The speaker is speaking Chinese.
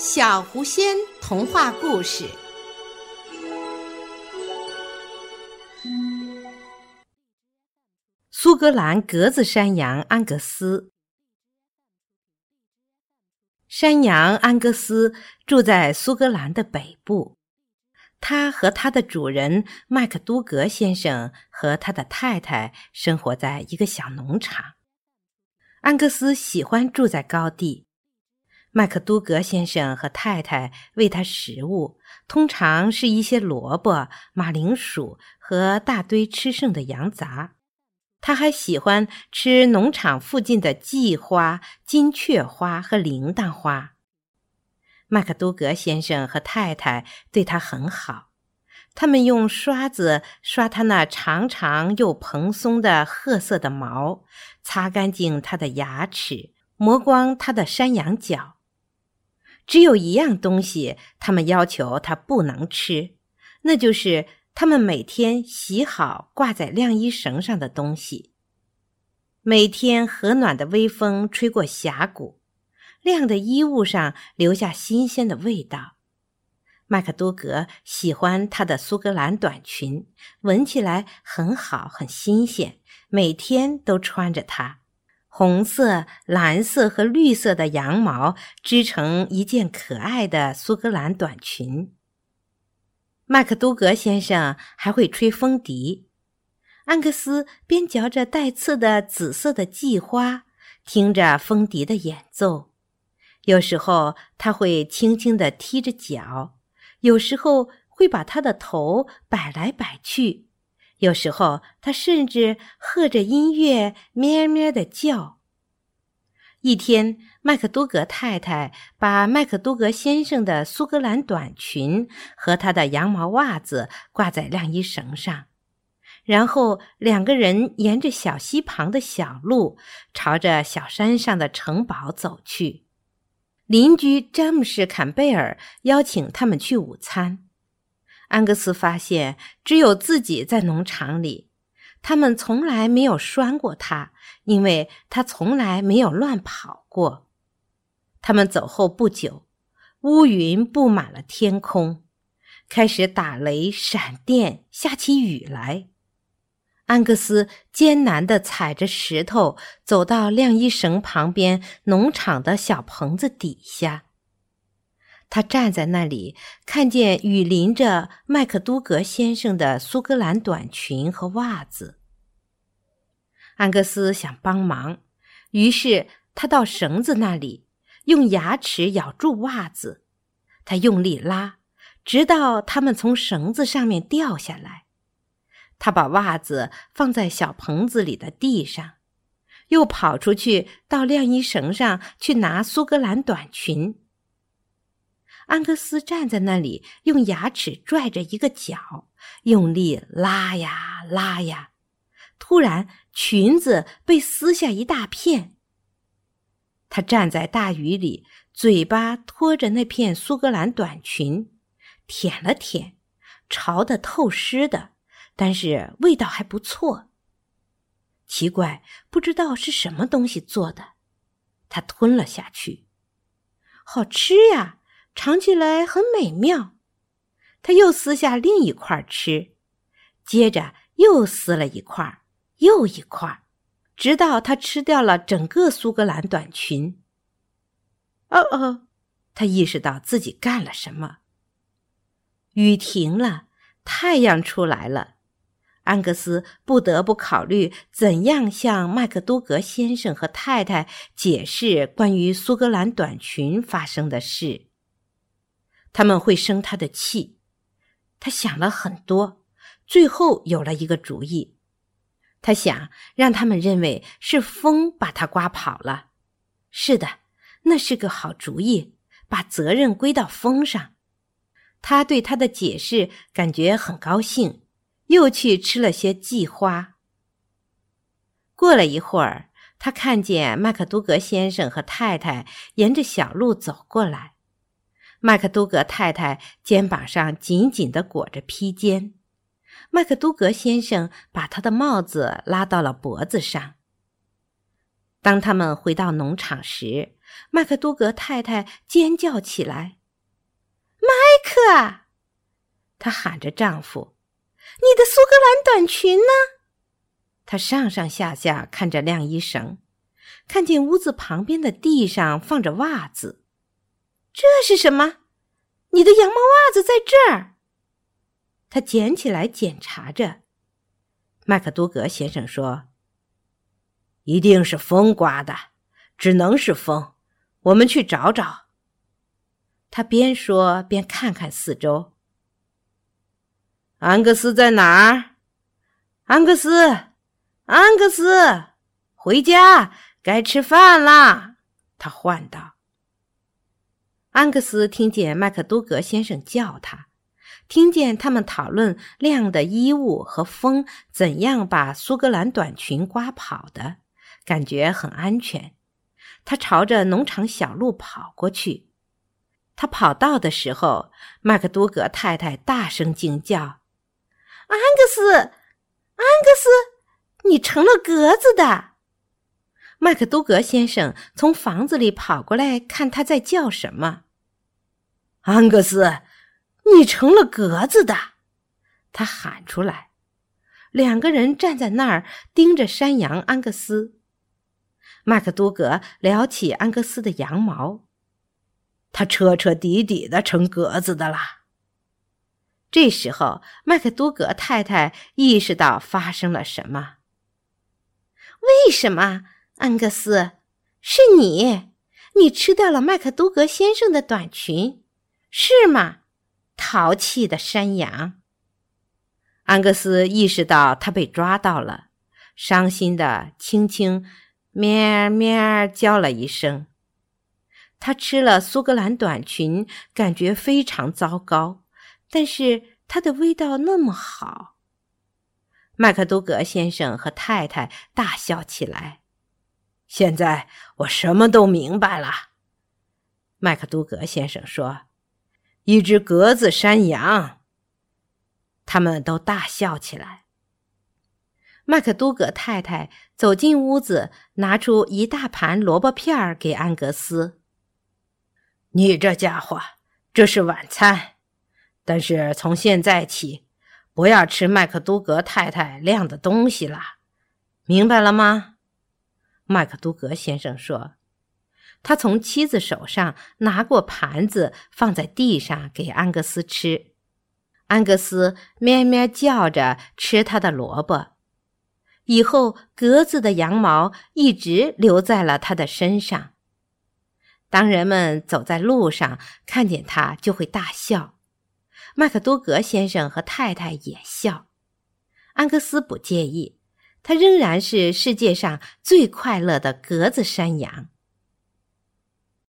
小狐仙童话故事：苏格兰格子山羊安格斯。山羊安格斯住在苏格兰的北部，他和他的主人麦克都格先生和他的太太生活在一个小农场。安格斯喜欢住在高地。麦克都格先生和太太喂他食物，通常是一些萝卜、马铃薯和大堆吃剩的羊杂。他还喜欢吃农场附近的蓟花、金雀花和铃铛花。麦克都格先生和太太对他很好，他们用刷子刷他那长长又蓬松的褐色的毛，擦干净他的牙齿，磨光他的山羊角。只有一样东西，他们要求他不能吃，那就是他们每天洗好挂在晾衣绳上的东西。每天和暖的微风吹过峡谷，晾的衣物上留下新鲜的味道。麦克多格喜欢他的苏格兰短裙，闻起来很好，很新鲜，每天都穿着它。红色、蓝色和绿色的羊毛织成一件可爱的苏格兰短裙。麦克都格先生还会吹风笛，安格斯边嚼着带刺的紫色的蓟花，听着风笛的演奏。有时候他会轻轻地踢着脚，有时候会把他的头摆来摆去。有时候，他甚至和着音乐咩咩的叫。一天，麦克都格太太把麦克都格先生的苏格兰短裙和他的羊毛袜子挂在晾衣绳上，然后两个人沿着小溪旁的小路，朝着小山上的城堡走去。邻居詹姆士·坎贝尔邀请他们去午餐。安格斯发现，只有自己在农场里，他们从来没有拴过他，因为他从来没有乱跑过。他们走后不久，乌云布满了天空，开始打雷、闪电，下起雨来。安格斯艰难地踩着石头走到晾衣绳旁边农场的小棚子底下。他站在那里，看见雨淋着麦克都格先生的苏格兰短裙和袜子。安格斯想帮忙，于是他到绳子那里，用牙齿咬住袜子。他用力拉，直到它们从绳子上面掉下来。他把袜子放在小棚子里的地上，又跑出去到晾衣绳上去拿苏格兰短裙。安格斯站在那里，用牙齿拽着一个角，用力拉呀拉呀。突然，裙子被撕下一大片。他站在大雨里，嘴巴托着那片苏格兰短裙，舔了舔，潮得透湿的，但是味道还不错。奇怪，不知道是什么东西做的。他吞了下去，好吃呀！尝起来很美妙，他又撕下另一块吃，接着又撕了一块，又一块，直到他吃掉了整个苏格兰短裙。哦哦，他意识到自己干了什么。雨停了，太阳出来了，安格斯不得不考虑怎样向麦克多格先生和太太解释关于苏格兰短裙发生的事。他们会生他的气，他想了很多，最后有了一个主意。他想让他们认为是风把他刮跑了。是的，那是个好主意，把责任归到风上。他对他的解释感觉很高兴，又去吃了些蓟花。过了一会儿，他看见麦克都格先生和太太沿着小路走过来。麦克都格太太肩膀上紧紧地裹着披肩，麦克都格先生把他的帽子拉到了脖子上。当他们回到农场时，麦克多格太太尖叫起来：“麦克！”她喊着丈夫：“你的苏格兰短裙呢？”她上上下下看着晾衣绳，看见屋子旁边的地上放着袜子。这是什么？你的羊毛袜子在这儿。他捡起来检查着。麦克多格先生说：“一定是风刮的，只能是风。我们去找找。”他边说边看看四周。安格斯在哪儿？安格斯，安格斯，回家，该吃饭啦！他唤道。安格斯听见麦克多格先生叫他。听见他们讨论晾的衣物和风怎样把苏格兰短裙刮跑的，感觉很安全。他朝着农场小路跑过去。他跑到的时候，麦克多格太太大声惊叫：“安格斯，安格斯，你成了格子的！”麦克多格先生从房子里跑过来，看他在叫什么。安格斯。你成了格子的，他喊出来。两个人站在那儿盯着山羊安格斯。麦克多格撩起安格斯的羊毛，他彻彻底底的成格子的啦。这时候，麦克多格太太意识到发生了什么。为什么，安格斯？是你？你吃掉了麦克多格先生的短裙，是吗？淘气的山羊。安格斯意识到他被抓到了，伤心的轻轻咩咩叫了一声。他吃了苏格兰短裙，感觉非常糟糕，但是它的味道那么好。麦克多格先生和太太大笑起来。现在我什么都明白了，麦克多格先生说。一只格子山羊，他们都大笑起来。麦克都格太太走进屋子，拿出一大盘萝卜片儿给安格斯。你这家伙，这是晚餐，但是从现在起，不要吃麦克都格太太晾的东西了，明白了吗？麦克都格先生说。他从妻子手上拿过盘子，放在地上给安格斯吃。安格斯咩咩叫着吃他的萝卜。以后格子的羊毛一直留在了他的身上。当人们走在路上看见他，就会大笑。麦克多格先生和太太也笑。安格斯不介意，他仍然是世界上最快乐的格子山羊。